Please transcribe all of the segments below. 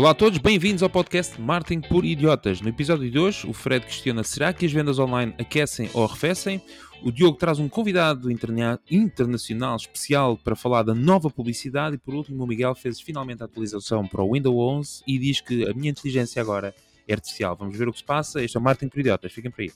Olá a todos, bem-vindos ao podcast Marketing por Idiotas. No episódio de hoje, o Fred questiona será que as vendas online aquecem ou arrefecem? O Diogo traz um convidado interna internacional especial para falar da nova publicidade e por último o Miguel fez finalmente a atualização para o Windows 11 e diz que a minha inteligência agora é artificial. Vamos ver o que se passa. Este é o Marketing por Idiotas, fiquem por aí.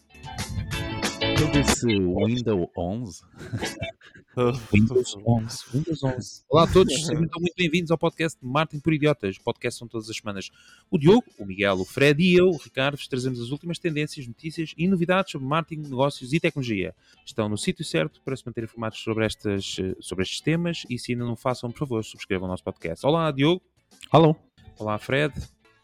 Eu disse Windows 11. Windows 11. Windows 11. Olá a todos, sejam muito bem-vindos ao podcast Martin por Idiotas. O podcast são todas as semanas. O Diogo, o Miguel, o Fred e eu, o Ricardo, vos trazemos as últimas tendências, notícias e novidades sobre marketing, negócios e tecnologia. Estão no sítio certo para se manter informados sobre, estas, sobre estes temas e se ainda não façam, por favor, subscrevam o nosso podcast. Olá, Diogo. Alô. Olá, Fred.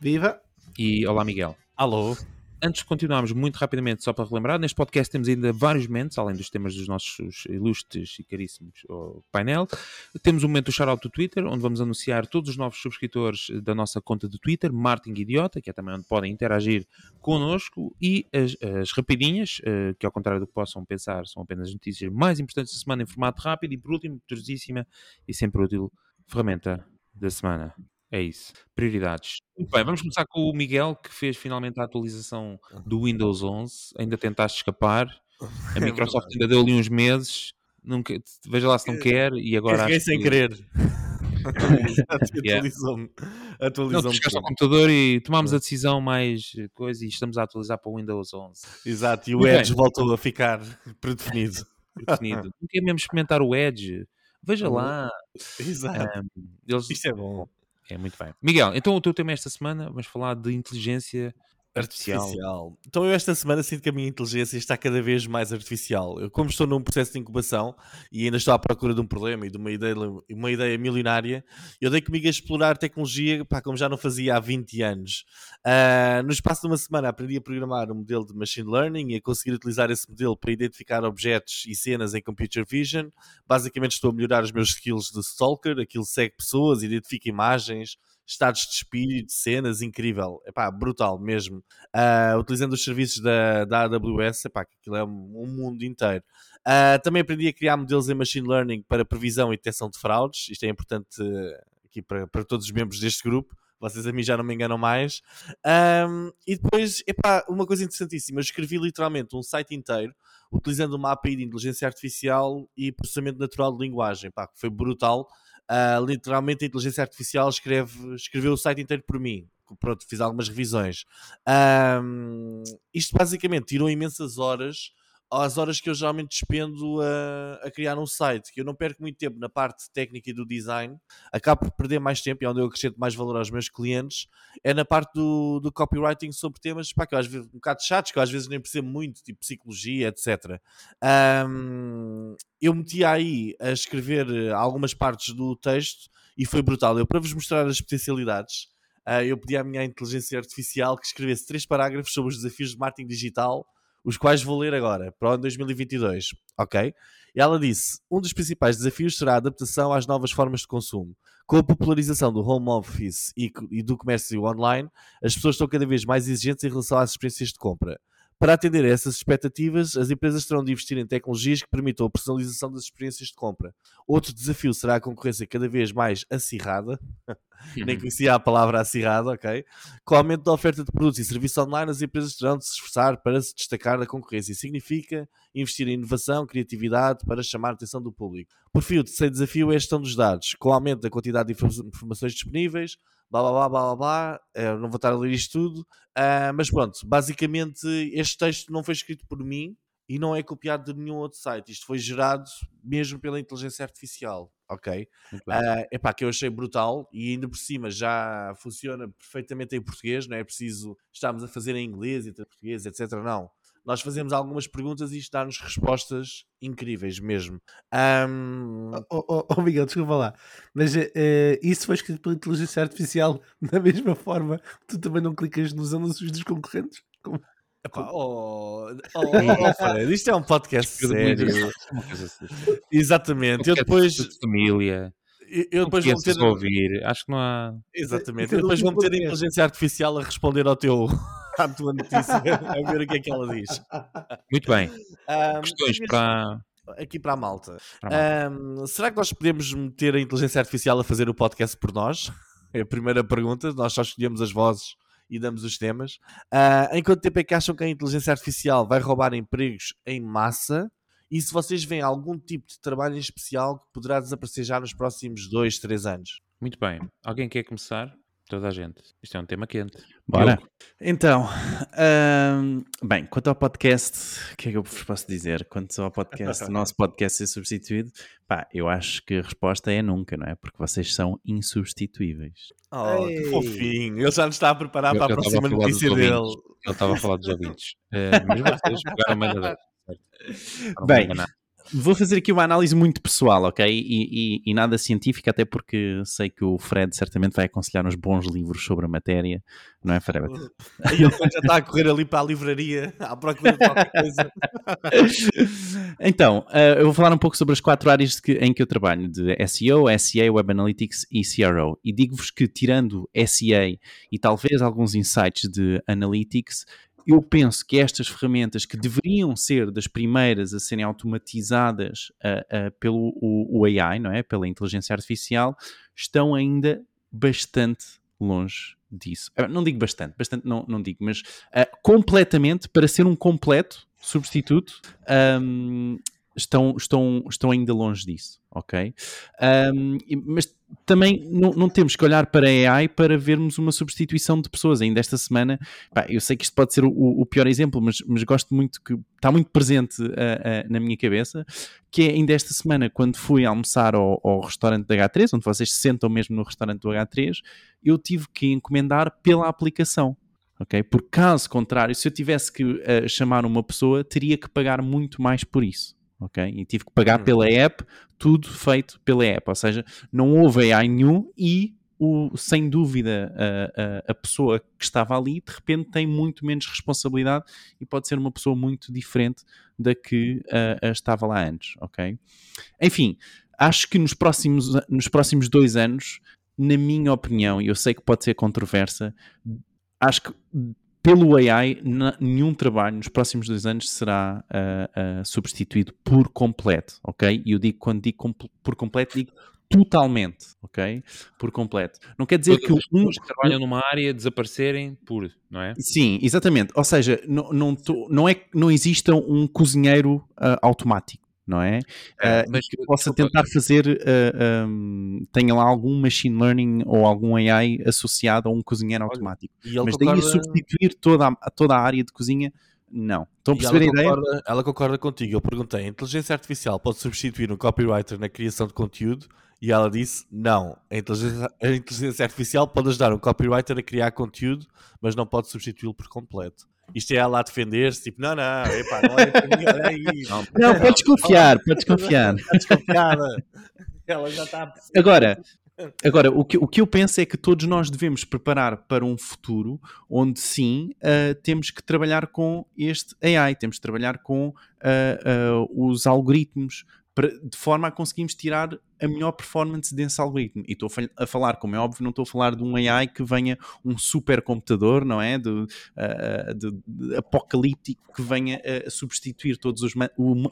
Viva. E olá, Miguel. Alô antes de continuarmos, muito rapidamente, só para relembrar, neste podcast temos ainda vários momentos, além dos temas dos nossos ilustres e caríssimos painel. Temos um momento do shoutout do Twitter, onde vamos anunciar todos os novos subscritores da nossa conta do Twitter, Martin Idiota, que é também onde podem interagir connosco, e as, as rapidinhas, eh, que ao contrário do que possam pensar, são apenas as notícias mais importantes da semana em formato rápido, e por último, poderosíssima e sempre útil, ferramenta da semana. É isso. Prioridades. Muito bem, vamos começar com o Miguel, que fez finalmente a atualização do Windows 11. Ainda tentaste escapar. A é Microsoft ainda deu ali uns meses. Nunca, veja lá se não quer. E agora. Carreguei sem que... querer. Atualizou-me. Atualizou ao computador e tomámos a decisão mais coisa e estamos a atualizar para o Windows 11. Exato, e o Edge voltou a ficar predefinido. predefinido. Não quer mesmo experimentar o Edge. Veja lá. Exato. Um, eles... Isto é bom. É muito bem. Miguel, então o teu tema esta semana, vamos falar de inteligência artificial. artificial. Então eu esta semana sinto que a minha inteligência está cada vez mais artificial. Eu, como estou num processo de incubação e ainda estou à procura de um problema e de uma ideia, uma ideia milionária, eu dei comigo a explorar tecnologia pá, como já não fazia há 20 anos. Uh, no espaço de uma semana aprendi a programar um modelo de machine learning e a conseguir utilizar esse modelo para identificar objetos e cenas em computer vision. Basicamente estou a melhorar os meus skills de stalker, aquilo segue pessoas, identifica imagens, estados de espírito, cenas, incrível, epá, brutal mesmo. Uh, utilizando os serviços da, da AWS, epá, aquilo é um, um mundo inteiro. Uh, também aprendi a criar modelos em Machine Learning para previsão e detecção de fraudes, isto é importante uh, aqui para, para todos os membros deste grupo vocês a mim já não me enganam mais. Um, e depois, epá, uma coisa interessantíssima, eu escrevi literalmente um site inteiro utilizando uma API de inteligência artificial e processamento natural de linguagem, pá, que foi brutal. Uh, literalmente a inteligência artificial escreve, escreveu o site inteiro por mim. Pronto, fiz algumas revisões. Um, isto basicamente tirou imensas horas às horas que eu geralmente despendo a, a, criar um site, que eu não perco muito tempo na parte técnica e do design, acabo por perder mais tempo e é onde eu acrescento mais valor aos meus clientes, é na parte do, do copywriting sobre temas pá, que eu às vezes um bocado chatos, que eu às vezes nem percebo muito, tipo psicologia, etc. Um, eu meti aí a escrever algumas partes do texto e foi brutal. Eu, para vos mostrar as potencialidades, uh, eu pedi à minha inteligência artificial que escrevesse três parágrafos sobre os desafios de marketing digital os quais vou ler agora, para o ano 2022, ok? E ela disse: um dos principais desafios será a adaptação às novas formas de consumo. Com a popularização do home office e, do comércio online, as pessoas estão cada vez mais exigentes em relação às experiências de compra. Para atender a essas expectativas, as empresas terão de investir em tecnologias que permitam a personalização das experiências de compra. Outro desafio será a concorrência cada vez mais acirrada, nem conhecia a palavra acirrada, ok? Com o aumento da oferta de produtos e serviços online, as empresas terão de se esforçar para se destacar da concorrência. Significa investir em inovação, criatividade para chamar a atenção do público. Por fim, o terceiro desafio é a gestão dos dados. Com o aumento da quantidade de informações disponíveis, blá blá blá blá blá, blá. Eu não vou estar a ler isto tudo, uh, mas pronto, basicamente este texto não foi escrito por mim e não é copiado de nenhum outro site. Isto foi gerado mesmo pela inteligência artificial, ok? Uh, epá, que eu achei brutal e ainda por cima já funciona perfeitamente em português, não é preciso estarmos a fazer em inglês e português, etc. Não nós fazemos algumas perguntas e isto dá-nos respostas incríveis mesmo. Um... Oh, oh, oh, Miguel, desculpa lá, mas uh, isso foi escrito pela inteligência artificial da mesma forma tu também não clicas nos anúncios dos concorrentes? Como? Epá, oh, oh, oh, Fred, isto é um podcast sério. Exatamente. eu depois. De família. Eu depois vou ter. ouvir. Acho que não há. Exatamente. Eu depois vou meter a inteligência artificial a responder ao teu à tua notícia, a ver o que é que ela diz. Muito bem. Um, Questões para. Aqui para a malta. Para a malta. Um, será que nós podemos meter a inteligência artificial a fazer o podcast por nós? É a primeira pergunta. Nós só escolhemos as vozes e damos os temas. Uh, em quanto tempo é que acham que a inteligência artificial vai roubar empregos em massa? E se vocês veem algum tipo de trabalho em especial que poderá desaparecer já nos próximos 2, 3 anos? Muito bem. Alguém quer começar? Toda a gente. Isto é um tema quente. Bora. Eu. Então, hum, bem, quanto ao podcast, o que é que eu vos posso dizer? Quanto ao podcast, o nosso podcast ser substituído, pá, eu acho que a resposta é nunca, não é? Porque vocês são insubstituíveis. Oh, Ei. que fofinho. Ele já nos está a preparar eu para a próxima notícia dele. Ele estava a falar dos ouvintes. Uh, mas vocês pegaram a Bem, Vou fazer aqui uma análise muito pessoal, ok? E, e, e, nada científica, até porque sei que o Fred certamente vai aconselhar uns bons livros sobre a matéria, não é, Fred? E ele já está a correr ali para a livraria à procura de qualquer coisa. então, uh, eu vou falar um pouco sobre as quatro áreas que, em que eu trabalho, de SEO, SEA, Web Analytics e CRO. E digo-vos que, tirando SEA e talvez alguns insights de Analytics, eu penso que estas ferramentas que deveriam ser das primeiras a serem automatizadas uh, uh, pelo o, o AI, não é? Pela inteligência artificial, estão ainda bastante longe disso. Uh, não digo bastante, bastante não, não digo, mas completamente, para ser um completo substituto, um, estão, estão, estão ainda longe disso, ok? Um, mas também não, não, temos que olhar para a AI para vermos uma substituição de pessoas. Ainda esta semana, pá, eu sei que isto pode ser o, o, pior exemplo, mas, mas gosto muito que está muito presente uh, uh, na minha cabeça, que é ainda esta semana, quando fui almoçar ao, ao restaurante da H3, onde vocês se sentam mesmo no restaurante do H3, eu tive que encomendar pela aplicação. Ok? Por caso contrário, se eu tivesse que uh, chamar uma pessoa, teria que pagar muito mais por isso ok? E tive que pagar hum. pela app, tudo feito pela app, ou seja, não houve AI nenhum e o, sem dúvida a, a, a, pessoa que estava ali de repente tem muito menos responsabilidade e pode ser uma pessoa muito diferente da que uh, estava lá antes, ok? Enfim, acho que nos próximos, nos próximos dois anos, na minha opinião, e eu sei que pode ser controversa, acho que pelo AI, nenhum trabalho nos próximos dois anos será uh, uh, substituído por completo, ok? E eu digo, quando digo por completo, digo totalmente, ok? Por completo. Não quer dizer Todas que uns que trabalham numa área desaparecerem por, não é? Sim, exatamente. Ou seja, não, não, não é que não exista um cozinheiro uh, automático não é? é uh, mas que possa tentar fazer, uh, ah, um, tenha lá algum machine learning ou algum AI associado a um cozinheiro automático. mas daí concorda... substituir toda a, toda a área de cozinha, não. Estão a perceber a ideia? Concorda, ela concorda contigo. Eu perguntei: a inteligência artificial pode substituir um copywriter na criação de conteúdo? E ela disse: não. A inteligência, a inteligência artificial pode ajudar um copywriter a criar conteúdo, mas não pode substituí-lo por completo isto é ela a defender-se, tipo, não, não, epá, não olha para mim, olha aí. Não, não podes confiar, podes confiar. Está desconfiada. Ela já está a Agora, Agora, o que, o que eu penso é que todos nós devemos preparar para um futuro onde sim uh, temos que trabalhar com este AI, temos que trabalhar com uh, uh, os algoritmos, de forma a conseguirmos tirar a melhor performance desse algoritmo. E estou a falar, como é óbvio, não estou a falar de um AI que venha um supercomputador, não é? De, uh, de, de apocalíptico que venha a substituir todos os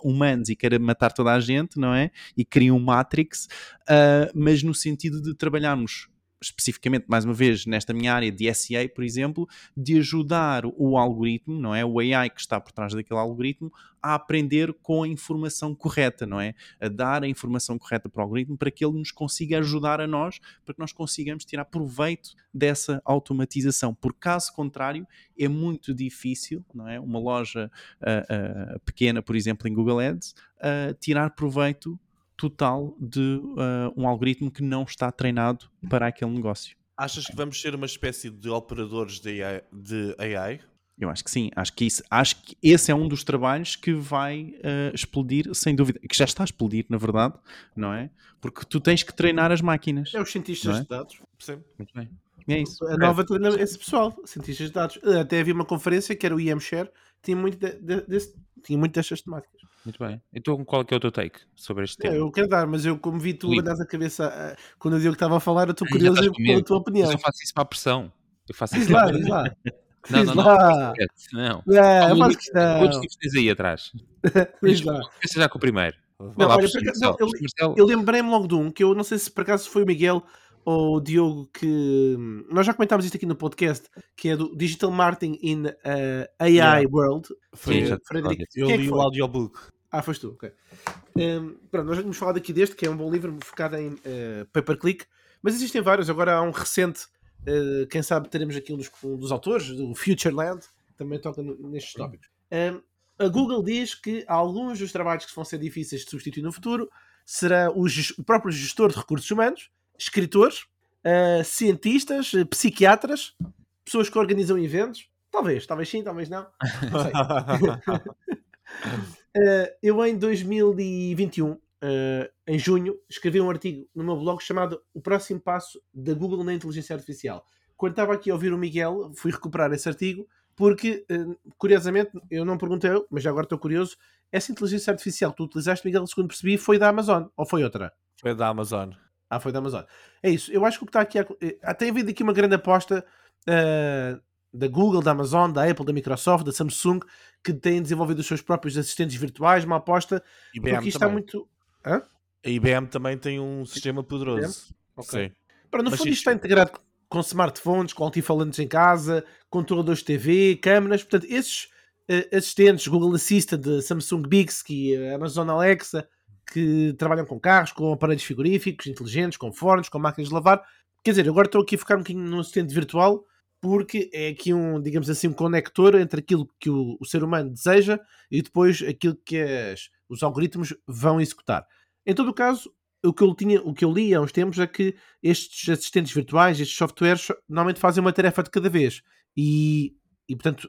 humanos e queira matar toda a gente, não é? E cria um Matrix, uh, mas no sentido de trabalharmos especificamente, mais uma vez, nesta minha área de SEA, por exemplo, de ajudar o algoritmo, não é? O AI que está por trás daquele algoritmo a aprender com a informação correta, não é? A dar a informação correta para o algoritmo para que ele nos consiga ajudar a nós, para que nós consigamos tirar proveito dessa automatização. Por caso contrário, é muito difícil, não é? Uma loja uh, uh, pequena, por exemplo, em Google Ads, uh, tirar proveito total de uh, um algoritmo que não está treinado para aquele negócio. Achas que vamos ser uma espécie de operadores de AI? De AI? Eu acho que sim, acho que, isso, acho que esse é um dos trabalhos que vai uh, explodir, sem dúvida, que já está a explodir, na verdade, não é? Porque tu tens que treinar as máquinas. É os cientistas é? de dados, percebe? Muito bem. É isso. A nova é. esse pessoal, cientistas de dados. Até havia uma conferência que era o IMShare, tinha muito, de, de, desse, tinha muito destas temáticas. Muito bem. Então qual é, que é o teu take sobre este tema? É, eu quero dar, mas eu como vi tu andas a cabeça uh, quando eu digo que estava a falar, eu estou curioso pela tua opinião. Mas eu faço isso para a pressão. Eu faço isso lá. lá. Não, não, não. Não. não. É, eu faço questão. Quantos tipos tens aí atrás? Começa já com o primeiro. Não, olha, Marcelo, eu, eu lembrei-me logo de um que eu não sei se por acaso foi o Miguel ao Diogo que nós já comentámos isto aqui no podcast, que é do Digital Marketing in uh, AI Yeah. World. Foi, já- Frederico. eu é li o audiobook. Ah, foste tu, ok. Um, pronto, nós já tínhamos falado aqui deste, que é um bom livro focado em uh, pay-per-click, mas existem vários. Agora há um recente, uh, quem sabe teremos aqui um dos, um dos autores, do Futureland, também toca no- nestes tópicos. Um, a Google diz que alguns dos trabalhos que vão ser difíceis de substituir no futuro será o, o próprio gestor de recursos humanos, escritores, uh, cientistas, psiquiatras, pessoas que organizam eventos. Talvez, talvez sim, talvez não. Não sei. Uh, eu em 2021, uh, em junho, escrevi um artigo no meu blog chamado O Próximo Passo da Google na Inteligência Artificial. Quando estava aqui a ouvir o Miguel, fui recuperar esse artigo porque, uh, curiosamente, eu não perguntei, mas já agora estou curioso, essa inteligência artificial que tu utilizaste, Miguel, segundo percebi, foi da Amazon ou foi outra? Foi da Amazon. Ah, foi da Amazon. É isso. Eu acho que o que está aqui. a- eh, Tem havido aqui uma grande aposta eh, da Google, da Amazon, da Apple, da Microsoft, da Samsung, que têm desenvolvido os seus próprios assistentes virtuais. Uma aposta. IBM Porque isto está também. muito. A IBM também tem um sistema poderoso. Ok. Sim. Para, no Mas fundo, isto- está integrado com smartphones, com altifalantes em casa, controladores de TV, câmaras. Portanto, esses eh, assistentes, Google Assistant, de Samsung Bixby, eh, Amazon Alexa, que trabalham com carros, com aparelhos frigoríficos inteligentes, com fornos, com máquinas de lavar. Quer dizer, agora estou aqui a focar um bocadinho no assistente virtual, porque é aqui um, digamos assim, um conector entre aquilo que o, o ser humano deseja e depois aquilo que as- os algoritmos vão executar. Em todo o caso, o que eu, tinha, o que eu li há uns tempos é que estes assistentes virtuais, estes softwares, so- normalmente fazem uma tarefa de cada vez. E, e portanto,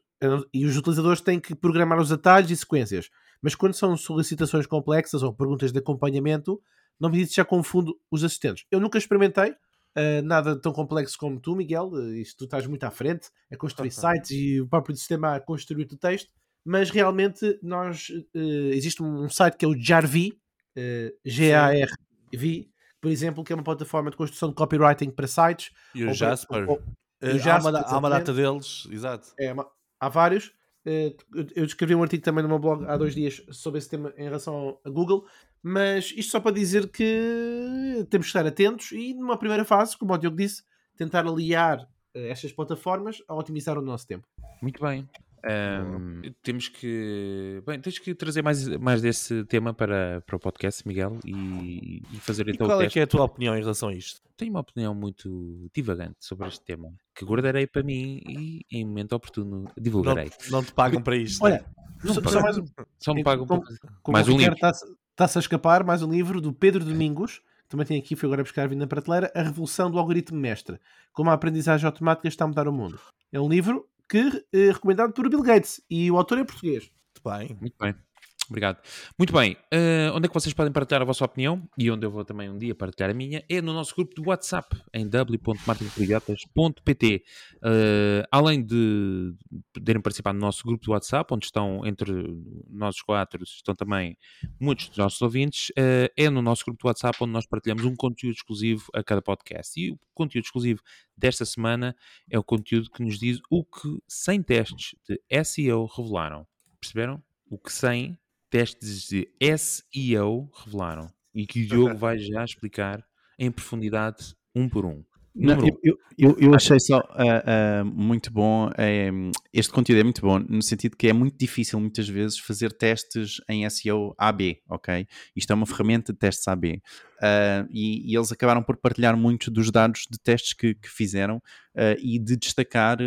e os utilizadores têm que programar os atalhos e sequências. Mas quando são solicitações complexas ou perguntas de acompanhamento, não me diz se já confundo os assistentes. Eu nunca experimentei uh, nada tão complexo como tu, Miguel. Uh, isto tu estás muito à frente a construir sites e o próprio sistema a construir o texto. Mas realmente nós uh, existe um site que é o Jarvi, uh, G-A-R-V, por exemplo, que é uma plataforma de construção de copywriting para sites. E o Ou- Jasper. ou- Eh, o há, Jasper, uma, da- há uma data deles, exato. É, há vários. Eh, eu- escrevi um artigo também no meu blog há dois dias sobre esse tema em relação a Google, mas isto só para dizer que temos que estar atentos e, numa primeira fase, como o Diogo disse, tentar aliar eh, estas plataformas a otimizar o nosso tempo. Muito bem. Ahm, temos que. Bem, tens que trazer mais, mais desse tema para, para o podcast, Miguel, e, e fazer E então o qual é teste. que é a tua opinião em relação a isto? Tenho uma opinião muito divagante sobre este tema, que guardarei para mim e, em momento oportuno, Não, divulgarei. não te pagam para isto. Olha, Não só, só mais um, Só me pagam para Mais o um livro. está-se está-se a escapar, mais um livro do Pedro Domingos, que também tem aqui, foi agora buscar vindo na prateleira, A Revolução do Algoritmo Mestre, como a aprendizagem automática está a mudar o mundo. É um livro que é recomendado por Bill Gates e o autor é português. Muito bem. Muito bem. Obrigado. Muito bem. eh, onde é que vocês podem partilhar a vossa opinião? E onde eu vou também um dia partilhar a minha? É no nosso grupo de WhatsApp, em w.marketingpoligatas.pt. Eh, além de poderem participar no nosso grupo de WhatsApp, onde estão entre nós quatro, estão também muitos dos nossos ouvintes, eh, é no nosso grupo de WhatsApp onde nós partilhamos um conteúdo exclusivo a cada podcast. E o conteúdo exclusivo desta semana é o conteúdo que nos diz o que 100 testes de SEO revelaram. Perceberam? O que 100 testes de SEO revelaram. E que o Diogo vai já explicar em profundidade, um por um. Não, eu, eu, eu- achei só ah, ah, muito bom. eh, este conteúdo é muito bom no sentido que é muito difícil muitas vezes fazer testes em SEO AB, ok? Isto é uma ferramenta de testes AB. Ah, e, e eles acabaram por partilhar muitos dos dados de testes que, que fizeram e de destacar,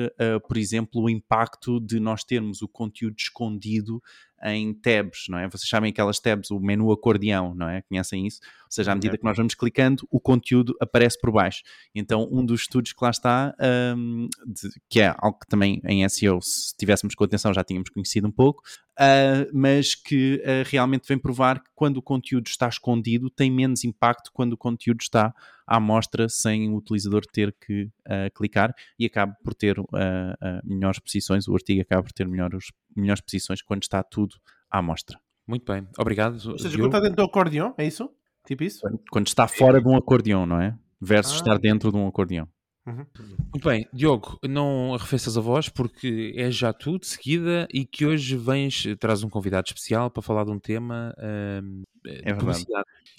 por exemplo, o impacto de nós termos o conteúdo escondido em tabs, não é? Vocês sabem aquelas tabs, o menu acordeão, não é? Conhecem isso? Ou seja, à medida que nós vamos clicando, o conteúdo aparece por baixo. Então, um dos estudos que lá está, hum, de- que é algo que também em SEO, se tivéssemos com atenção, já tínhamos conhecido um pouco, ah, mas que ah, realmente vem provar que quando o conteúdo está escondido, tem menos impacto quando o conteúdo está à mostra sem o utilizador ter que ah, clicar e acaba por ter melhores posições. O artigo acaba por ter melhores, melhores posições quando está tudo à mostra. Muito bem. Obrigado. Ou seja, quando está dentro do acordeão, é isso? Tipo isso? Quando, quando está fora de um acordeão, não é? Versus Ah. estar dentro de um acordeão. Muito bem, Diogo, não arrefeças a voz porque é já tu de seguida e que hoje vens, traz um convidado especial para falar de um tema ahm, É verdade.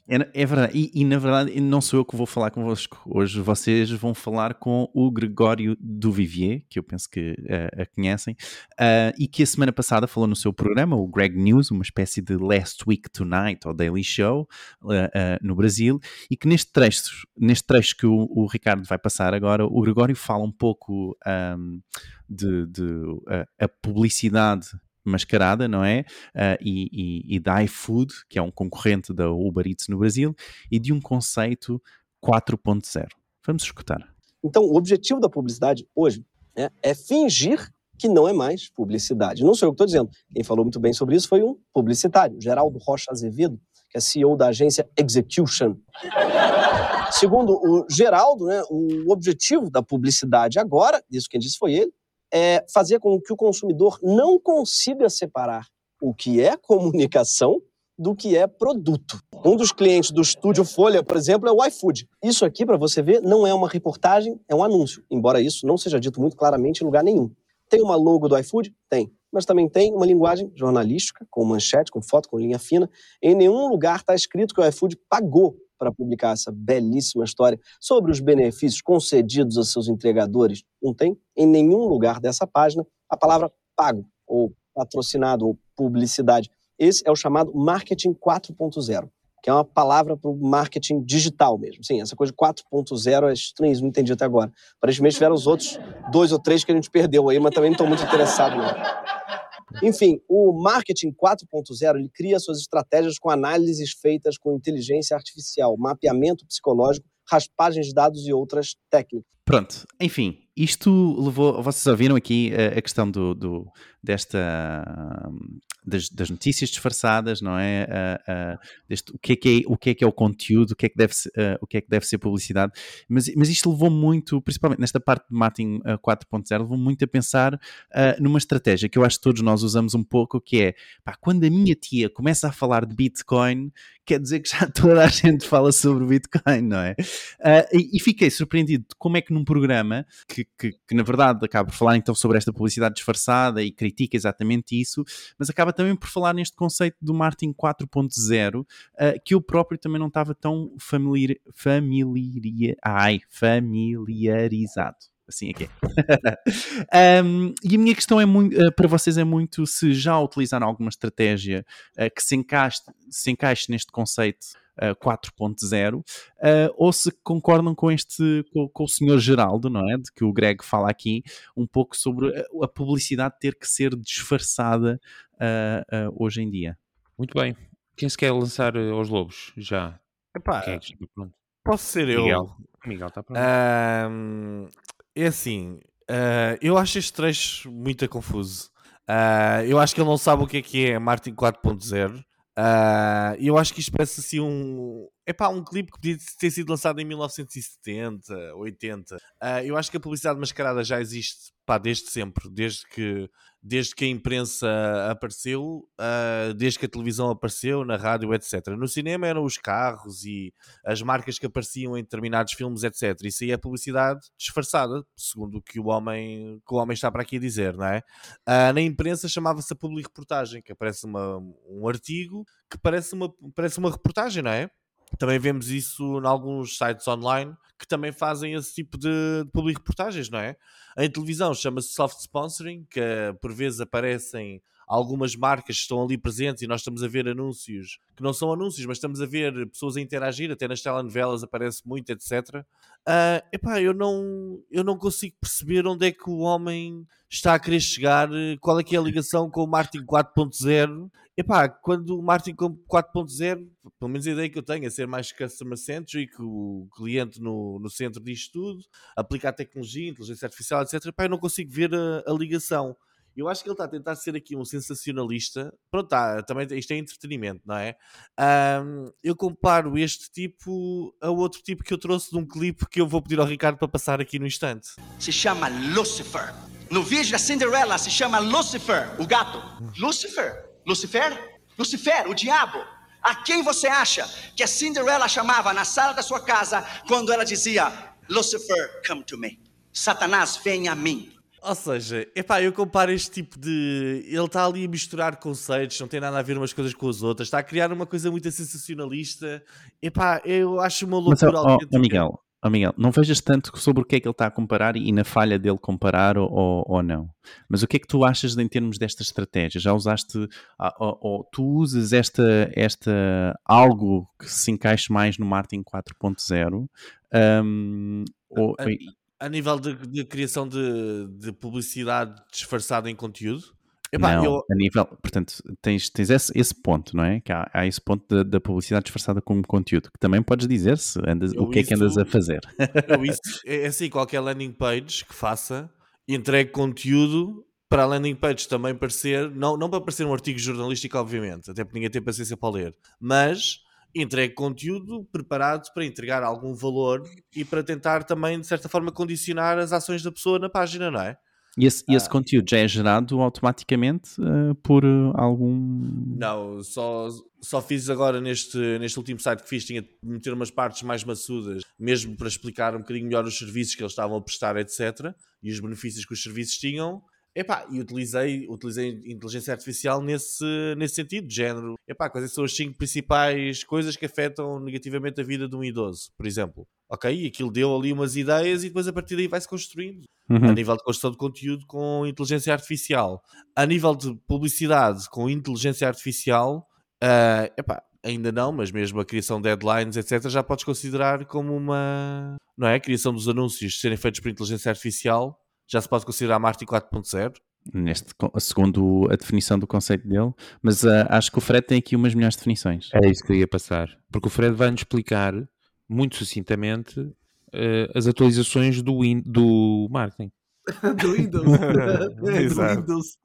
É, é, verdade. E, e, na verdade, não sou eu que vou falar convosco. Hoje vocês vão falar com o Gregório do Vivier, que eu penso que uh, a conhecem, uh, e que a semana passada falou no seu programa, o Greg News, uma espécie de Last Week Tonight ou Daily Show uh, no Brasil, e que neste trecho, neste trecho que o, o, Ricardo vai passar agora, o Gregório fala um pouco um, de, de a publicidade mascarada, não é? Uh, e, e, e da iFood, que é um concorrente da Uber Eats no Brasil, e de um conceito 4.0. Vamos escutar. Então, o objetivo da publicidade hoje é, é fingir que não é mais publicidade. Não sou eu que estou dizendo. Quem falou muito bem sobre isso foi um publicitário, Geraldo Rocha Azevedo, que é CEO da agência Execution. Segundo o Geraldo, né, o objetivo da publicidade agora, isso quem disse foi ele, é fazer com que o consumidor não consiga separar o que é comunicação do que é produto. Um dos clientes do Estúdio Folha, por exemplo, é o iFood. Isso aqui, para você ver, não é uma reportagem, é um anúncio, embora isso não seja dito muito claramente em lugar nenhum. Tem uma logo do iFood? Tem. Mas também tem uma linguagem jornalística, com manchete, com foto, com linha fina. Em nenhum lugar está escrito que o iFood pagou para publicar essa belíssima história sobre os benefícios concedidos a seus entregadores. Não tem em nenhum lugar dessa página a palavra pago, ou patrocinado, ou publicidade. Esse é o chamado marketing 4.0, que é uma palavra para o marketing digital mesmo. Sim, essa coisa de 4.0 é estranho, não entendi até agora. Aparentemente tiveram os outros dois ou três que a gente perdeu aí, mas também não estou muito interessado. Não. Enfim, o marketing 4.0 ele cria suas estratégias com análises feitas com inteligência artificial, mapeamento psicológico, raspagem de dados e outras técnicas. Pronto, enfim, isto levou. Vocês ouviram aqui a, a questão do, do desta. Das, das, notícias disfarçadas, não é? Deste, o, que é que é, o que é que é o conteúdo, o que é que deve, uh, o que é que deve ser publicidade, mas, mas isto levou muito, principalmente nesta parte de marketing 4.0, levou muito a pensar numa estratégia que eu acho que todos nós usamos um pouco, que é pá, quando a minha tia começa a falar de Bitcoin, quer dizer que já toda a gente fala sobre Bitcoin, não é? e, e fiquei surpreendido de como é que num programa que, que, que, na verdade acaba por falar então sobre esta publicidade disfarçada e critica exatamente isso, mas acaba também por falar neste conceito do marketing 4.0 uh, que eu próprio também não estava tão familiar, familiar, ai, familiarizado assim é que é. um, e a minha questão é muito, uh, para vocês é muito se já utilizaram alguma estratégia uh, que se encaixe, se encaixe neste conceito uh, 4.0 uh, ou se concordam com este com, com, o senhor Geraldo, não é? De que o Greg fala aqui um pouco sobre a, a publicidade ter que ser disfarçada uh, hoje em dia. Muito bem. Quem se quer lançar aos lobos? Já. Epá, é Posso ser eu? Miguel. Miguel está pronto. é assim, eu acho este trecho muito confuso. Uh, eu acho que ele não sabe o que é que é Martin 4.0. Uh, eu acho que isto parece assim um. É pá, um clipe que podia ter sido lançado em 1970, 80. Uh, eu acho que a publicidade mascarada já existe pá, desde sempre, desde que desde que a imprensa apareceu, uh, desde que a televisão apareceu, na rádio, etc. No cinema eram os carros e as marcas que apareciam em determinados filmes, etc. Isso aí é publicidade disfarçada, segundo o que o homem, que o homem está para aqui dizer, não é? Uh, na imprensa chamava-se a public reportagem, que aparece uma, um artigo que parece uma, parece uma reportagem, não é? Também vemos isso em alguns sites online que também fazem esse tipo de, public reportagens, não é? Em televisão chama-se soft sponsoring, que por vezes aparecem algumas marcas estão ali presentes e nós estamos a ver anúncios que não são anúncios, mas estamos a ver pessoas a interagir, até nas telenovelas aparece muito, etc. Uh, ah, epá, eu não, eu não consigo perceber onde é que o homem está a querer chegar, qual é que é a ligação com o marketing 4.0. Epá, quando o marketing 4.0, pelo menos a ideia que eu tenho é ser mais customer centric, o cliente no, no centro disto tudo, aplicar tecnologia, inteligência artificial, etc. Epá, eu não consigo ver a, a ligação. Eu acho que ele está a tentar ser aqui um sensacionalista. Pronto, tá, também isto é entretenimento, não é? Um, eu comparo este tipo a outro tipo que eu trouxe de um clipe que eu vou pedir ao Ricardo para passar aqui no instante. Se chama Lucifer. No vídeo da Cinderela se chama Lucifer, o gato. Lucifer? Lucifer? Lucifer, o diabo. A quem você acha que a Cinderela chamava na sala da sua casa quando ela dizia: Lucifer, come to me. Satanás, vem a mim. Ou seja, epá, eu comparo este tipo de. Ele está ali a misturar conceitos, não tem nada a ver umas coisas com as outras, está a criar uma coisa muito sensacionalista. Epá, eu acho uma Mas, loucura ó, autêntica. ó, Miguel, ó, Miguel, não vejas tanto sobre o que é que ele está a comparar e na falha dele comparar ou, ou, ou não. Mas o que é que tu achas em termos desta estratégia? Já usaste, ah, ou, ou tu usas esta, esta algo que se encaixe mais no marketing 4.0? hum, ou- A- nível de, de criação de, de publicidade disfarçada em conteúdo. Epá, não, eu, a nível, portanto, tens, tens esse, esse ponto, não é? Que há, há esse ponto da, da publicidade disfarçada como conteúdo, que também podes dizer se andas, Eu o que é que andas isso- a fazer. isso, é assim, qualquer landing page que faça, entregue conteúdo para a landing page também parecer, não, não para parecer um artigo jornalístico, obviamente, até porque ninguém tem paciência para ler, mas entregue conteúdo preparado para entregar algum valor e para tentar também, de certa forma, condicionar as ações da pessoa na página, não é? E esse, e esse Ah. conteúdo já é gerado automaticamente eh, por eh, algum. Não, só, só fiz agora neste, neste último site que fiz, tinha de meter umas partes mais maçudas, mesmo para explicar um bocadinho melhor os serviços que eles estavam a prestar, etc. E os benefícios que os serviços tinham. Epá, e utilizei, utilizei inteligência artificial nesse, nesse sentido, de género. Epá, quais é são as cinco principais coisas que afetam negativamente a vida de um idoso, por exemplo. Ok? E aquilo deu ali umas ideias e depois a partir daí vai-se construindo Uhum. a nível de construção de conteúdo com inteligência artificial. A nível de publicidade com inteligência artificial, ah, epá, ainda não, mas mesmo a criação de headlines, etc., já podes considerar como uma. Não é? A criação dos anúncios serem feitos por inteligência artificial já se pode considerar marketing 4.0. Neste, segundo a definição do conceito dele, mas ah, acho que o Fred tem aqui umas melhores definições. É isso que eu ia passar. Porque o Fred vai-nos explicar, muito sucintamente, eh, as atualizações do, do marketing. do Windows. do Exato. Windows.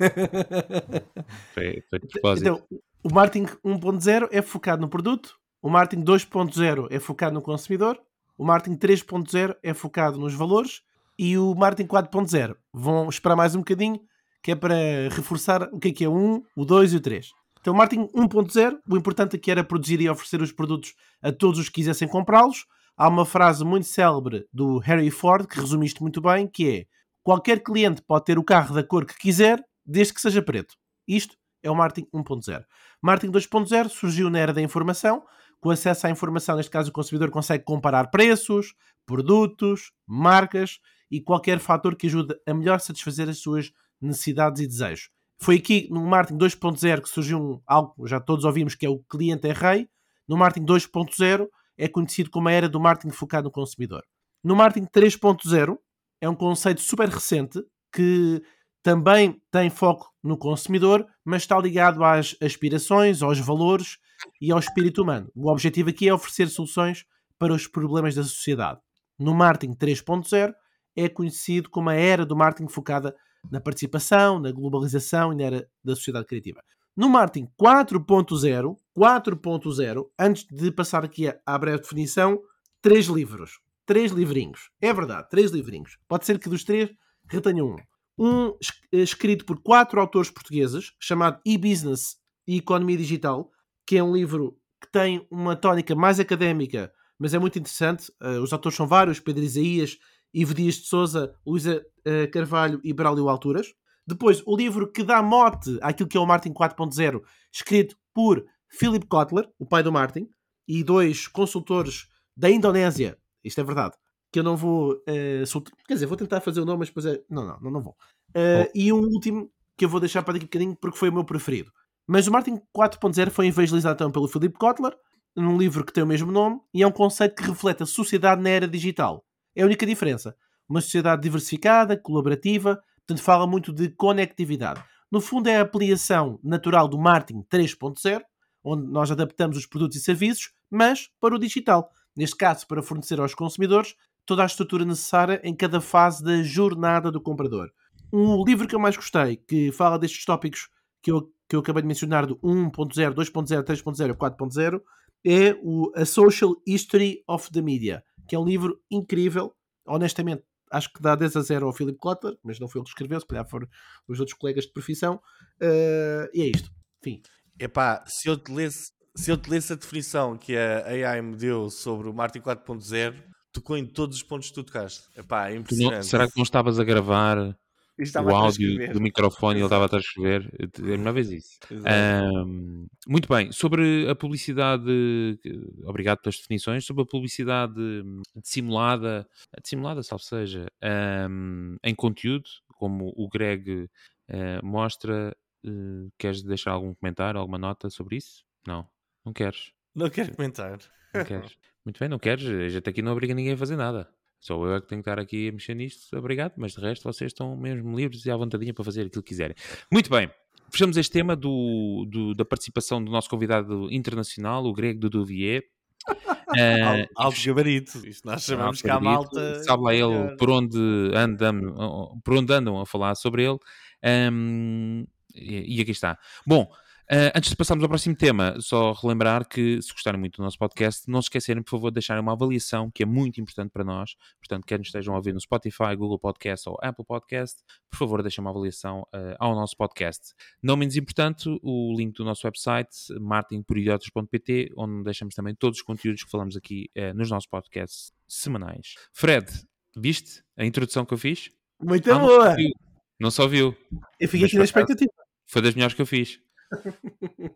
Foi, foi. Então, o marketing 1.0 é focado no produto, o marketing 2.0 é focado no consumidor, o marketing 3.0 é focado nos valores e o marketing 4.0 vão esperar mais um bocadinho, que é para reforçar o que é que é o 1, o 2 e o 3. Então, o marketing 1.0, o importante aqui era produzir e oferecer os produtos a todos os que quisessem comprá-los. Há uma frase muito célebre do Harry Ford que resume isto muito bem, que é qualquer cliente pode ter o carro da cor que quiser, desde que seja preto. Isto é o marketing 1.0. Marketing 2.0 surgiu na era da informação. Com acesso à informação, neste caso, o consumidor consegue comparar preços, produtos, marcas e qualquer fator que ajude a melhor satisfazer as suas necessidades e desejos. Foi aqui no marketing 2.0 que surgiu algo já todos ouvimos que é o cliente é rei. No marketing 2.0 é conhecido como a era do marketing focado no consumidor. No marketing 3.0 é um conceito super recente que também tem foco no consumidor, mas está ligado às aspirações, aos valores e ao espírito humano. O objetivo aqui é oferecer soluções para os problemas da sociedade. No marketing 3.0 é conhecido como a era do marketing focada na participação, na globalização e na era da sociedade criativa. No marketing 4.0, 4.0, antes de passar aqui à- breve definição, três livros, três livrinhos. É verdade, três livrinhos. Pode ser que dos três retenham um. Um es- escrito por quatro autores portugueses, chamado E-Business e Economia Digital, que é um livro que tem uma tónica mais académica, mas é muito interessante. Uh, os autores são vários: Pedro Isaías, Ivo Dias de Souza, Luísa uh, Carvalho e Braulio Alturas. Depois, o livro que dá mote àquilo que é o Martin 4.0, escrito por Philip Kotler, o pai do Martin, e dois consultores da Indonésia. Isto é verdade. Que eu não vou. Uh, soltar- Quer dizer, vou tentar fazer o nome, mas depois é. Não, não, não, não vou. Uh, E um último que eu vou deixar para daqui a bocadinho porque foi o meu preferido. Mas o Martin 4.0 foi evangelizado então pelo Philip Kotler, num livro que tem o mesmo nome, e é um conceito que reflete a sociedade na era digital. É a única diferença. Uma sociedade diversificada, colaborativa, portanto fala muito de conectividade. No fundo é a ampliação natural do marketing 3.0, onde nós adaptamos os produtos e serviços, mas para o digital. Neste caso, para fornecer aos consumidores toda a estrutura necessária em cada fase da jornada do comprador. Um livro que eu mais gostei, que fala destes tópicos que eu, que eu acabei de mencionar do 1.0, 2.0, 3.0 e 4.0, é o A Social History of the Media, que é um livro incrível. Honestamente, acho que dá 10 a 0 ao Philip Kotler, mas não foi ele que escreveu, se calhar foram os outros colegas de profissão. Uh, e é isto. Enfim, Epá, se eu te lesse, se eu te lesse a definição que a AI me deu sobre o Martin 4.0, tocou em todos os pontos que tu tocaste. Epá, é Tu não- impressionante. será que não estavas a gravar Estava o áudio do microfone, ele estava a escrever. É a primeira vez isso. Ahm, muito bem, sobre a publicidade, obrigado pelas definições, sobre a publicidade dissimulada, dissimulada, salvo seja, ahm, em conteúdo, como o Greg eh, mostra, eh, queres deixar algum comentário, alguma nota sobre isso? Não, não queres. Não quero comentar. Não queres. Muito bem, não queres. A gente aqui não obriga ninguém a fazer nada. Só eu que tenho que estar aqui a mexer nisto, obrigado, mas de resto vocês estão mesmo livres e à vontadinha para fazer aquilo que quiserem. Muito bem, fechamos este tema do, do- da participação do nosso convidado internacional, o grego do Duvier. Eh, Al- Alto gabarito. Isto nós chamamos cá a malta. Sabe lá ele por onde, andam, por onde andam a falar sobre ele. Ahm, e, e aqui está. Bom, ah, antes de passarmos ao próximo tema, só relembrar que se gostarem muito do nosso podcast, não se esquecerem, por favor, de deixarem uma avaliação, que é muito importante para nós. Portanto, quer nos estejam a ouvir no Spotify, Google Podcast ou Apple Podcast, por favor, deixem uma avaliação ah, ao nosso podcast. Não menos importante, o link do nosso website, marketingporidiotas.pt, onde deixamos também todos os conteúdos que falamos aqui eh, nos nossos podcasts semanais. Fred, viste a introdução que eu fiz? Muito Ah, boa! Não só viu. Eu fiquei aqui na expectativa. Foi das melhores que eu fiz.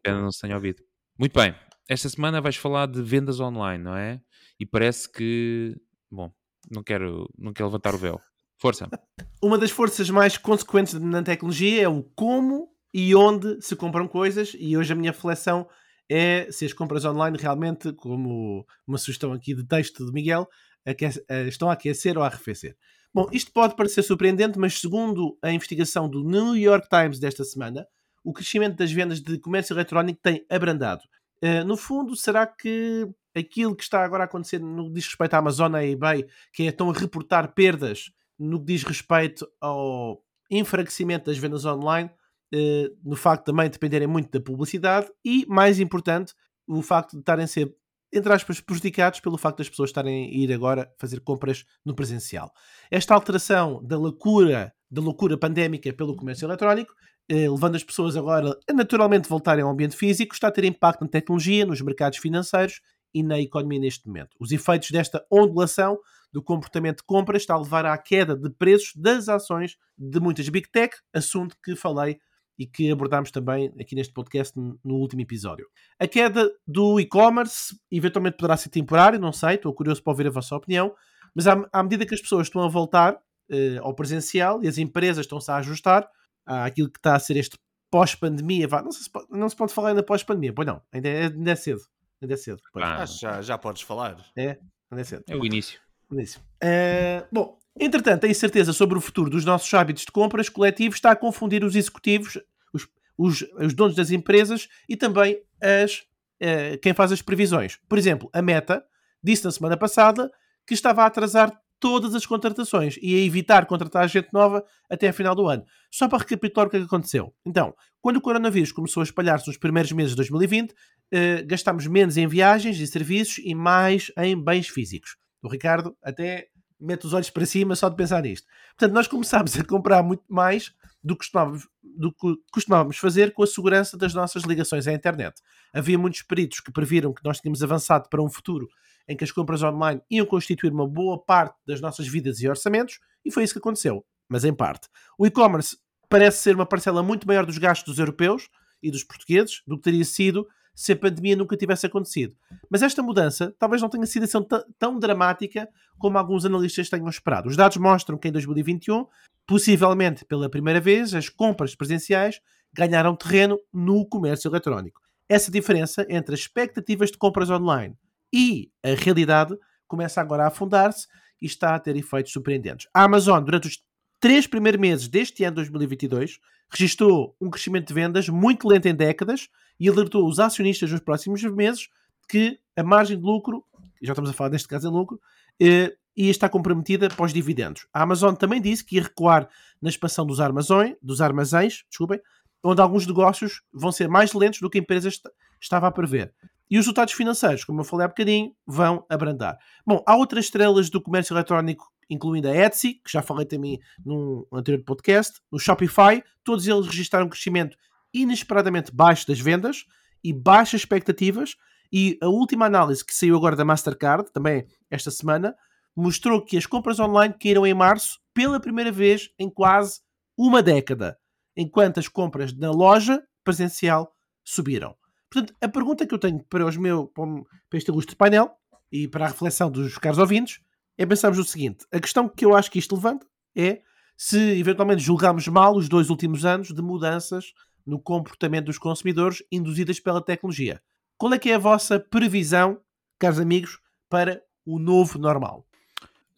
Pena não se tenha ouvido. Muito bem. Esta semana vais falar de vendas online, não é? E parece que... Bom, não quero, não quero levantar o véu. Força. Uma das forças mais consequentes na tecnologia é o como e onde se compram coisas, e hoje a minha reflexão é se as compras online realmente, como uma sugestão aqui de texto de Miguel, eh, estão a aquecer ou a arrefecer. Bom, isto pode parecer surpreendente, mas segundo a investigação do New York Times desta semana, o crescimento das vendas de comércio eletrónico tem abrandado. Eh, no fundo, será que aquilo que está agora a acontecer no que diz respeito à Amazon e à eBay, que é estão a reportar perdas no que diz respeito ao enfraquecimento das vendas online, eh, no facto de também dependerem muito da publicidade e, mais importante, o facto de estarem a ser, entre aspas, prejudicados pelo facto das pessoas estarem a ir agora fazer compras no presencial. Esta alteração da loucura, da loucura pandémica pelo comércio eletrónico, levando as pessoas agora a naturalmente voltarem ao ambiente físico, está a ter impacto na tecnologia, nos mercados financeiros e na economia neste momento. Os efeitos desta ondulação do comportamento de compra está a levar à queda de preços das ações de muitas Big Tech, assunto que falei e que abordámos também aqui neste podcast no último episódio. A queda do e-commerce eventualmente poderá ser temporária, não sei, estou curioso para ouvir a vossa opinião, mas à, à medida que as pessoas estão a voltar eh, ao presencial e as empresas estão-se a ajustar àquilo que está a ser este pós-pandemia, não, se pode- não se pode falar ainda pós-pandemia, pois não, ainda é, ainda é cedo, ainda é cedo, pois, Ah, já, já podes falar. ainda é cedo. É o início. Belíssimo. Eh, bom, entretanto, a incerteza sobre o futuro dos nossos hábitos de compras coletivos está a confundir os executivos, os, os, os donos das empresas e também as, eh, quem faz as previsões. Por exemplo, a Meta disse na semana passada que estava a atrasar todas as contratações e a evitar contratar gente nova até a final do ano. Só para recapitular o que é que aconteceu. Então, quando o coronavírus começou a espalhar-se nos primeiros meses de 2020, eh, gastámos menos em viagens e serviços e mais em bens físicos. O Ricardo até mete os olhos para cima só de pensar nisto. Portanto, nós começámos a comprar muito mais do que costumávamos, do que costumávamos fazer com a segurança das nossas ligações à internet. Havia muitos peritos que previram que nós tínhamos avançado para um futuro em que as compras online iam constituir uma boa parte das nossas vidas e orçamentos, e foi isso que aconteceu, mas em parte. O e-commerce parece ser uma parcela muito maior dos gastos dos europeus e dos portugueses do que teria sido se a pandemia nunca tivesse acontecido. Mas esta mudança talvez não tenha sido assim tão, dramática como alguns analistas tenham esperado. Os dados mostram que em 2021, possivelmente pela primeira vez, as compras presenciais ganharam terreno no comércio eletrónico. Essa diferença entre as expectativas de compras online e a realidade começa agora a afundar-se e está a ter efeitos surpreendentes. A Amazon, durante os três primeiros meses deste ano 2022, registrou um crescimento de vendas muito lento em décadas e alertou os acionistas nos próximos meses que a margem de lucro, já estamos a falar neste caso em lucro, eh, ia estar comprometida os dividendos. A Amazon também disse que ia recuar na expansão dos armazões, dos armazéns, desculpem, onde alguns negócios vão ser mais lentos do que a empresa est- estava a prever. E os resultados financeiros, como eu falei há bocadinho, vão abrandar. Bom, há outras estrelas do comércio eletrónico, incluindo a Etsy, que já falei também num anterior podcast, no Shopify, todos eles registraram um crescimento inesperadamente baixo das vendas e baixas expectativas. E a última análise que saiu agora da Mastercard, também esta semana, mostrou que as compras online caíram em março pela primeira vez em quase uma década, enquanto as compras na loja presencial subiram. Portanto, a pergunta que eu tenho para, os meu, para este ilustre painel e para a reflexão dos caros ouvintes é pensarmos o seguinte: a questão que eu acho que isto levanta é se eventualmente julgamos mal os dois últimos anos de mudanças no comportamento dos consumidores induzidas pela tecnologia. Qual é que é a vossa previsão, caros amigos, para o novo normal?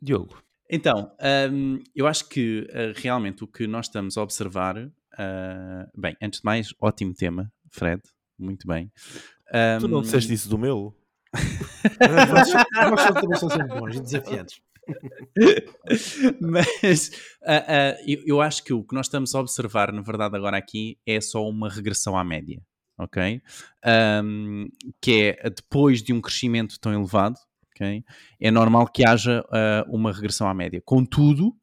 Diogo. Então, um, eu acho que uh, realmente o que nós estamos a observar, uh, bem, antes de mais, ótimo tema, Fred, muito bem. Um, tu não disseste isso do meu? Também são sempre bons e desafiantes. Mas uh, uh, eu, eu, acho que o que nós estamos a observar, na verdade, agora aqui é só uma regressão à média, ok? Um, que é depois de um crescimento tão elevado, ok? É normal que haja uh, uma regressão à média. Contudo,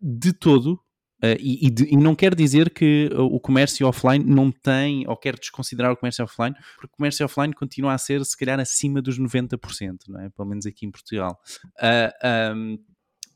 de todo, Uh, e, e, de, e, não quer dizer que o comércio offline não tem, ou quer desconsiderar o comércio offline, porque o comércio offline continua a ser, se calhar, acima dos 90%, não é? Pelo menos aqui em Portugal. Uh, um,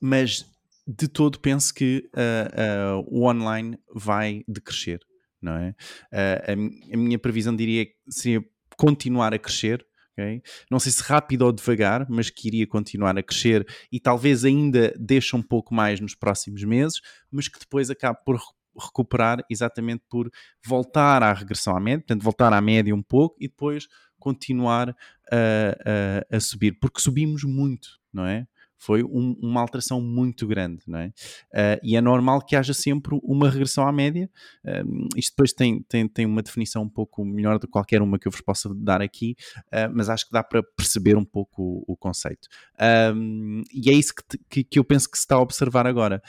mas de todo penso que uh, o online vai decrescer, não é? A, a, minha previsão diria que seria continuar a crescer, Okay? Não sei se rápido ou devagar, mas que iria continuar a crescer e talvez ainda deixe um pouco mais nos próximos meses, mas que depois acabe por recuperar exatamente por voltar à regressão à média, portanto, voltar à média um pouco e depois continuar a, a, a subir, porque subimos muito, não é? Foi um, uma alteração muito grande, não é? Uh, e é normal que haja sempre uma regressão à média. Uh, isto depois tem, tem, tem uma definição um pouco melhor do que qualquer uma que eu vos possa dar aqui, uh, mas acho que dá para perceber um pouco o, o conceito. e é isso que, que, que, eu penso que se está a observar agora.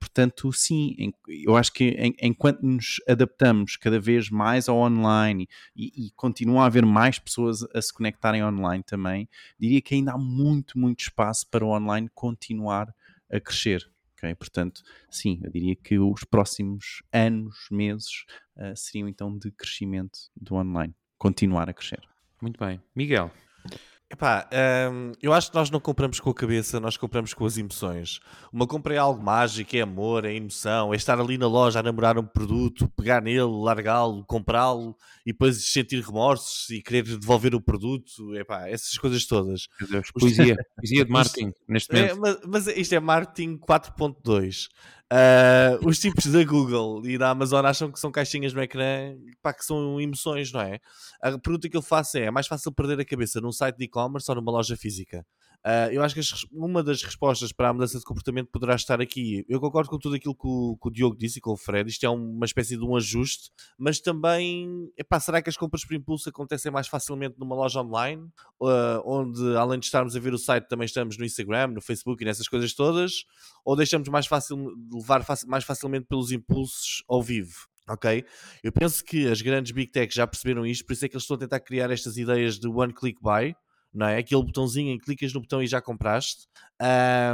portanto, sim, em, eu acho que em, enquanto nos adaptamos cada vez mais ao online e, e continua a haver mais pessoas a se conectarem online também, diria que ainda há muito, muito espaço para o online continuar a crescer. Okay? Portanto, sim, eu diria que os próximos anos, meses, uh, seriam então de crescimento do online, continuar a crescer. Muito bem. Miguel. Epá, hum, eu acho que nós não compramos com a cabeça, nós compramos com as emoções. Uma compra é algo mágico, é amor, é emoção, é estar ali na loja a namorar um produto, pegar nele, largá-lo, comprá-lo e depois sentir remorsos e querer devolver o produto. Epá, essas coisas todas. Deus, poesia, poesia de marketing neste é, momento. É, mas, mas, isto é marketing 4.2. Uh, os tipos da Google e da Amazon acham que são caixinhas no ecrã pá, que são emoções, não é? A pergunta que eu faço é: é mais fácil perder a cabeça num site de e-commerce ou numa loja física? Uh, eu acho que as, uma das respostas para a mudança de comportamento poderá estar aqui. Eu concordo com tudo aquilo que o, que o Diogo disse e com o Fred. Isto é uma espécie de um ajuste, mas também, epá, será que as compras por impulso acontecem mais facilmente numa loja online? Uh, onde, além de estarmos a ver o site, também estamos no Instagram, no Facebook e nessas coisas todas? Ou deixamos mais fácil levar mais facilmente pelos impulsos ao vivo? Ok? Eu penso que as grandes big techs já perceberam isto, por isso é que eles estão a tentar criar estas ideias de one click buy, não é? Aquele botãozinho em que clicas no botão e já compraste,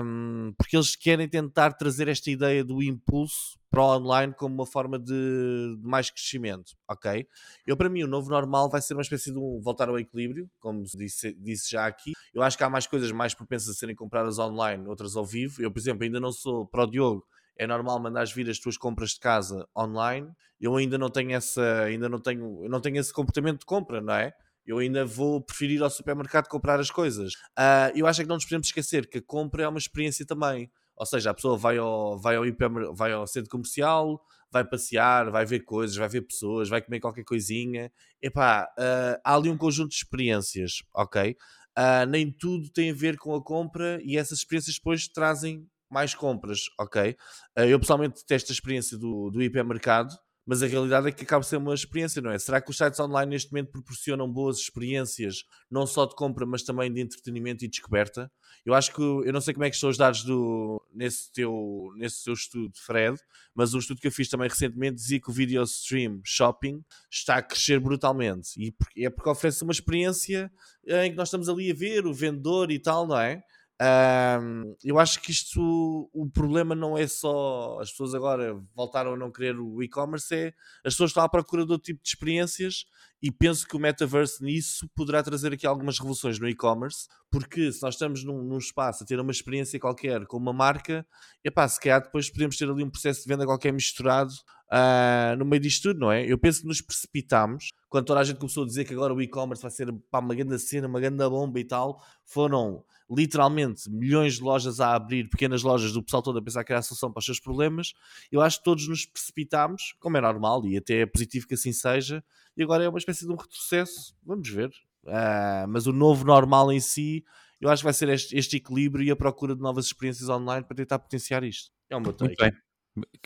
um, porque eles querem tentar trazer esta ideia do impulso para o online como uma forma de, de, mais crescimento, ok? Eu, para mim, o novo normal vai ser uma espécie de um voltar ao equilíbrio, como disse, disse já aqui. Eu acho que há mais coisas mais propensas a serem compradas online, outras ao vivo. Eu, por exemplo, ainda não sou para o Diogo, é normal mandares vir as tuas compras de casa online. Eu ainda não tenho essa, ainda não tenho, não tenho esse comportamento de compra, não é? Eu ainda vou preferir ir ao supermercado comprar as coisas. Uh, eu acho que não nos podemos esquecer que a compra é uma experiência também. Ou seja, a pessoa vai ao, vai ao, hiper, vai ao centro comercial, vai passear, vai ver coisas, vai ver pessoas, vai comer qualquer coisinha. Epá, uh, há ali um conjunto de experiências, ok? Uh, nem tudo tem a ver com a compra e essas experiências depois trazem mais compras, ok? Uh, eu pessoalmente detesto a experiência do, do hipermercado, mas a realidade é que acaba ser uma experiência, não é? Será que os sites online neste momento proporcionam boas experiências, não só de compra, mas também de entretenimento e descoberta? Eu acho que, eu não sei como é que estão os dados do, nesse, teu, nesse teu estudo, Fred, mas o estudo que eu fiz também recentemente dizia que o video stream shopping está a crescer brutalmente, e é porque oferece uma experiência em que nós estamos ali a ver o vendedor e tal, não é? Um, eu acho que isto, o problema não é só as pessoas agora voltaram a não querer o e-commerce, é as pessoas estão à procura de outro tipo de experiências e penso que o metaverse nisso poderá trazer aqui algumas revoluções no e-commerce, porque se nós estamos num, num, espaço a ter uma experiência qualquer com uma marca, epá, se calhar depois podemos ter ali um processo de venda qualquer misturado uh, no meio disto tudo, não é? Eu penso que nos precipitámos quando toda a gente começou a dizer que agora o e-commerce vai ser pá, uma grande cena, uma grande bomba e tal, foram literalmente milhões de lojas a abrir, pequenas lojas do pessoal todo a pensar que era a solução para os seus problemas. Eu acho que todos nos precipitámos, como é normal, e até é positivo que assim seja, e agora é uma espécie de um retrocesso. Vamos ver. Uh, mas o novo normal em si, eu acho que vai ser este, este, equilíbrio e a procura de novas experiências online para tentar potenciar isto. É o meu take. Muito bem.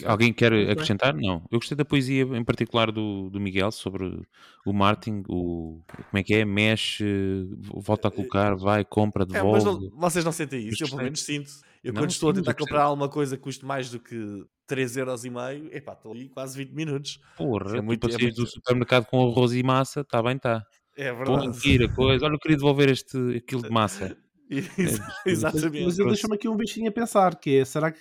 Alguém quer acrescentar? Não. Eu gostei da poesia, em particular do, do Miguel, sobre o Martin, o como é que é? Mexe, volta a colocar, vai, compra, devolve. É, mas não, vocês não sentem isso, eu pelo menos sinto. Eu não, quando estou a tentar comprar alguma coisa que custe mais do que 3,5€, epá, estou ali quase 20 minutos. Porra, é muito, é muito... do supermercado com arroz e massa, está bem, está. É verdade. Pô, coisa. Olha, eu queria devolver este, aquilo de massa. É, exatamente. Mas eu deixo-me aqui um bichinho a pensar, que é, será que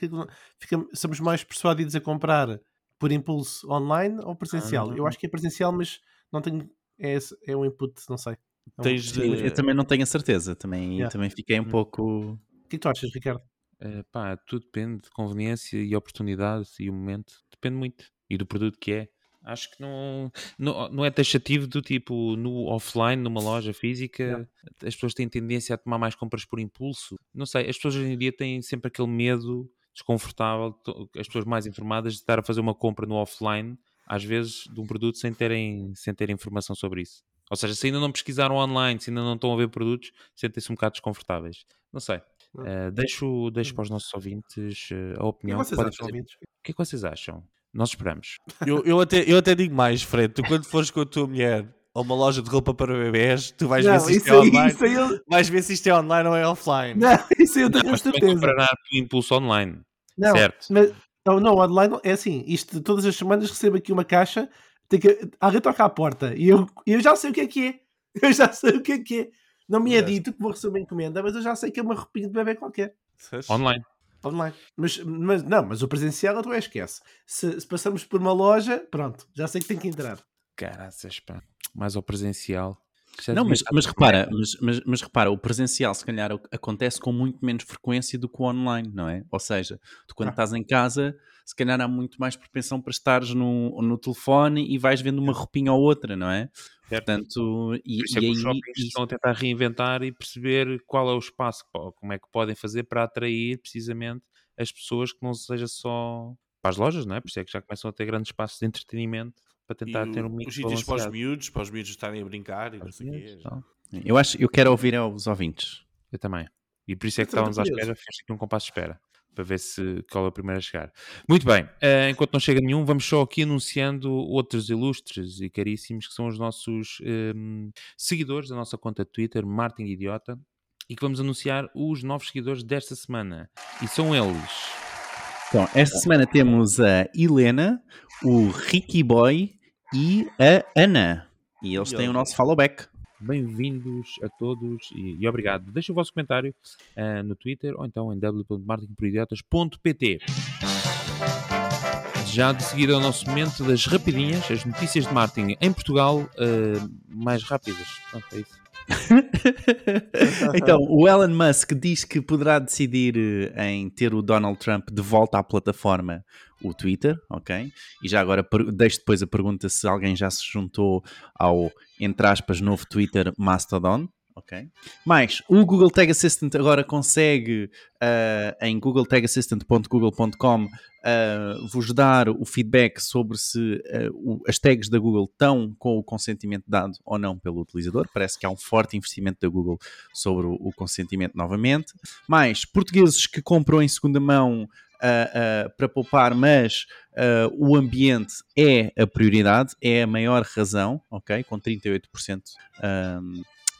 fica, somos mais persuadidos a comprar por impulso online ou presencial? Ah, eu acho que é presencial, mas não tenho, é, é um input, não sei. É Tens de... Eu também não tenho a certeza, também, yeah. também fiquei um hum. pouco... O que, é que tu achas, Ricardo? É, pá, tudo depende de conveniência e oportunidade e o momento, depende muito. E do produto que é. Acho que não, não, não é taxativo do tipo no offline, numa loja física, não. as pessoas têm tendência a tomar mais compras por impulso. Não sei, as pessoas hoje em dia têm sempre aquele medo desconfortável, as pessoas mais informadas, de estar a fazer uma compra no offline, às vezes, de um produto sem terem, sem terem informação sobre isso. Ou seja, se ainda não pesquisaram online, se ainda não estão a ver produtos, sentem-se um bocado desconfortáveis. Não sei. Uh, deixo, deixo hum. para os nossos ouvintes uh, a opinião. O que, vocês acham, o que é que vocês acham? Nós esperamos. Eu, eu, até, eu até digo mais, Fred. Tu, quando fores com a tua mulher a uma loja de roupa para bebés, tu vais não, ver se isto é aí, online. Eu... Vais ver se isto é online ou é offline. Não, isso eu tenho certeza. comprará o impulso online. Não, certo. Mas, não, não, online é assim. Isto todas as semanas recebo aqui uma caixa, tem que, alguém toca à porta e eu, eu já sei o que é que é. Eu já sei o que é que é. Não me é dito que vou receber uma encomenda, mas eu já sei que é uma roupinha de bebê qualquer. Online online. Mas, mas não, mas o presencial tu é esquece. Se, se, passamos por uma loja, pronto, já sei que tem que entrar. Caraças, pá. Mais ao presencial. não, mas, mas repara, mas, mas, mas, repara, o presencial se calhar acontece com muito menos frequência do que o online, não é? Ou seja, tu quando ah. estás em casa, se calhar há muito mais propensão para estares no, no telefone e vais vendo uma roupinha ou outra, não é? Certo. Portanto, e, Por isso é que os shoppings estão a tentar reinventar e perceber qual é o espaço, como é que podem fazer para atrair precisamente as pessoas que não seja só para as lojas, não é? Por isso é que já começam a ter grandes espaços de entretenimento para tentar e ter um mix Os sítios para os miúdos, para os miúdos estarem a brincar e não sei o quê. Eu, acho, eu quero ouvir aos ouvintes. Eu também. E por isso é que estávamos à espera, fez aqui um compasso de espera para ver se qual é o primeiro a chegar. Muito bem, uh, enquanto não chega nenhum, vamos só aqui anunciando outros ilustres e caríssimos que são os nossos um, ehm, seguidores da nossa conta de Twitter, Martin Idiota, e que vamos anunciar os novos seguidores desta semana. E são eles. Então, esta semana temos a Helena, o Ricky Boy e a Ana. E eles têm o nosso followback. Bem-vindos a todos e, e, obrigado. Deixem o vosso comentário uh, no Twitter ou então em www.marketingporidiotas.pt. Já de seguida é o nosso momento das rapidinhas, as notícias de marketing em Portugal uh, mais rápidas. Pronto, é isso. então, o Elon Musk diz que poderá decidir eh, em ter o Donald Trump de volta à plataforma, o Twitter, ok? E já agora deixo depois a pergunta se alguém já se juntou ao, entre aspas, novo Twitter Mastodon, ok? Mas o Google Tag Assistant agora consegue uh, em googletagassistant.google.com uh, vos dar o feedback sobre se uh, o, as tags da Google estão com o consentimento dado ou não pelo utilizador. Parece que há um forte investimento da Google sobre o, o consentimento novamente. Mais portugueses que compram em segunda mão Uh, uh, para poupar, mas uh, o ambiente é a prioridade, é a maior razão, ok? Com 38%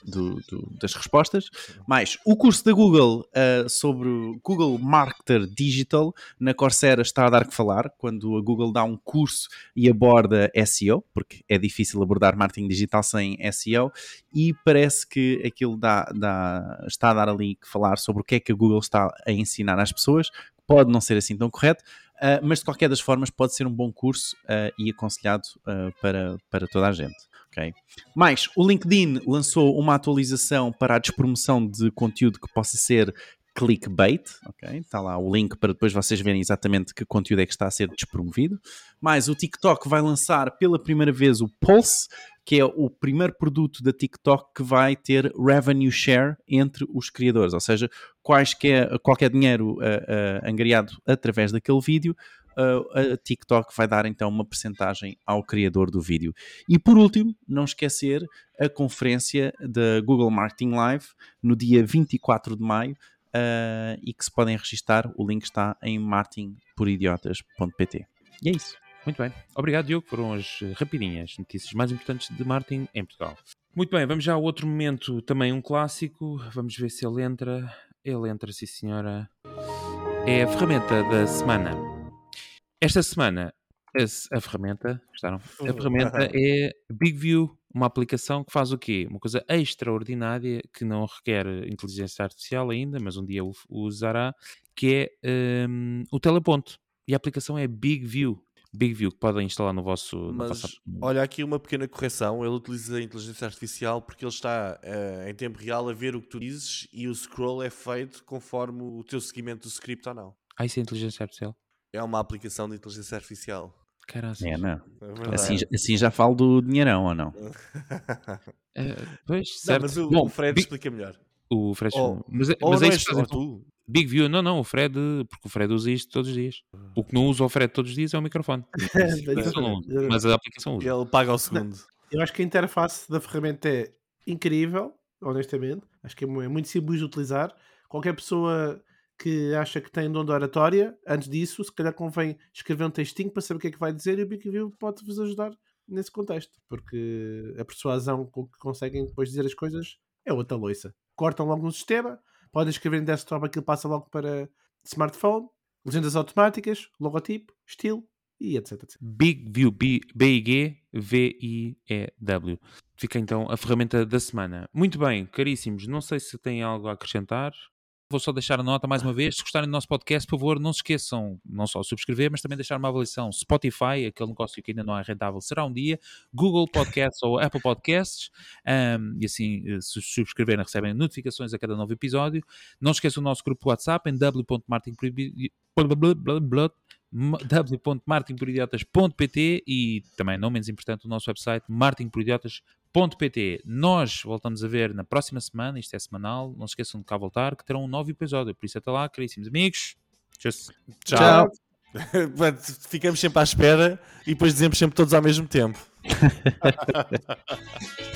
do, do, das respostas. Mais o curso da Google uh, sobre Google Marketer Digital na Coursera está a dar que falar quando a Google dá um curso e aborda SEO, porque é difícil abordar marketing digital sem SEO, e parece que aquilo dá, dá, está a dar ali que falar sobre o que é que a Google está a ensinar às pessoas. Pode não ser assim tão correto, Uh, mas de qualquer das formas pode ser um bom curso uh, e aconselhado uh, para, para toda a gente ok? Mais, o LinkedIn lançou uma atualização para a despromoção de conteúdo que possa ser clickbait? Está lá o link para depois vocês verem exatamente que conteúdo é que está a ser despromovido. Mais, o TikTok vai lançar pela primeira vez o Pulse, que é o primeiro produto da TikTok que vai ter revenue share entre os criadores, ou seja, quaisquer, qualquer dinheiro uh, uh, angariado através daquele vídeo, uh, a TikTok vai dar então uma percentagem ao criador do vídeo. E por último, não esquecer a conferência da Google Marketing Live no dia 24 de maio, Uh, e que se podem registar. O link está em martinporidiotas.pt. E é isso. Muito bem. Obrigado, Diogo. Foram as rapidinhas notícias mais importantes de marketing em Portugal. Muito bem, vamos já a outro momento, também um clássico. Vamos ver se ele entra. Ele entra, sim senhora. É a ferramenta da semana. Esta semana, a ferramenta, gostaram? A ferramenta é BigView uma aplicação que faz o quê? Uma coisa extraordinária que não requer inteligência artificial ainda, mas um dia o, usará, que é um, o teleponto. E a aplicação é Big View. Big View, que podem instalar no vosso. Mas olha aqui uma pequena correção: ele utiliza a inteligência artificial porque ele está uh, em tempo real a ver o que tu dizes e o scroll é feito conforme o teu seguimento do script ou não. Ah, isso é inteligência artificial? É uma aplicação de inteligência artificial. Caraca. É, não. É assim, assim já falo do dinheirão, ou não? é, pois, certo. Não, mas o, Bom, o Fred Big... explica melhor. O Fred oh, mas, oh, mas é isso faz, tu? Big View, não, não, o Fred, porque o Fred usa isto todos os dias. O que não usa o Fred todos os dias é o microfone. mas a aplicação usa. Ele paga o segundo. Eu acho que a interface da ferramenta é incrível, honestamente. Acho que é muito simples de utilizar. Qualquer pessoa que acha que tem dom de oratória, antes disso, se calhar convém escrever um textinho para saber o que é que vai dizer e o Big View pode-vos ajudar nesse contexto, porque a persuasão com que conseguem depois dizer as coisas é outra loiça. Cortam logo no sistema, podem escrever em desktop aquilo passa logo para smartphone, legendas automáticas, logotipo, estilo e etc. etc. Big View, B-I-G-V-I-E-W. Fica então a ferramenta da semana. Muito bem, caríssimos, não sei se têm algo a acrescentar. Vou só deixar a nota mais uma vez. Se gostarem do nosso podcast, por favor, não se esqueçam não só de subscrever, mas também deixar uma avaliação. Spotify, aquele negócio que ainda não é rentável, será um dia. Google Podcasts ou Apple Podcasts. Um, e assim, eh, se subscreverem, recebem notificações a cada novo episódio. Não esqueçam o nosso grupo WhatsApp em w.martinporidiotas.pt e também, não menos importante, o nosso website martinporidiotas.pt .pt. Nós voltamos a ver na próxima semana, isto é semanal, não se esqueçam de cá voltar, que terão um novo episódio. Por isso, até lá, caríssimos amigos. Tchau. Tchau. Ficamos sempre à espera e depois dizemos sempre todos ao mesmo tempo.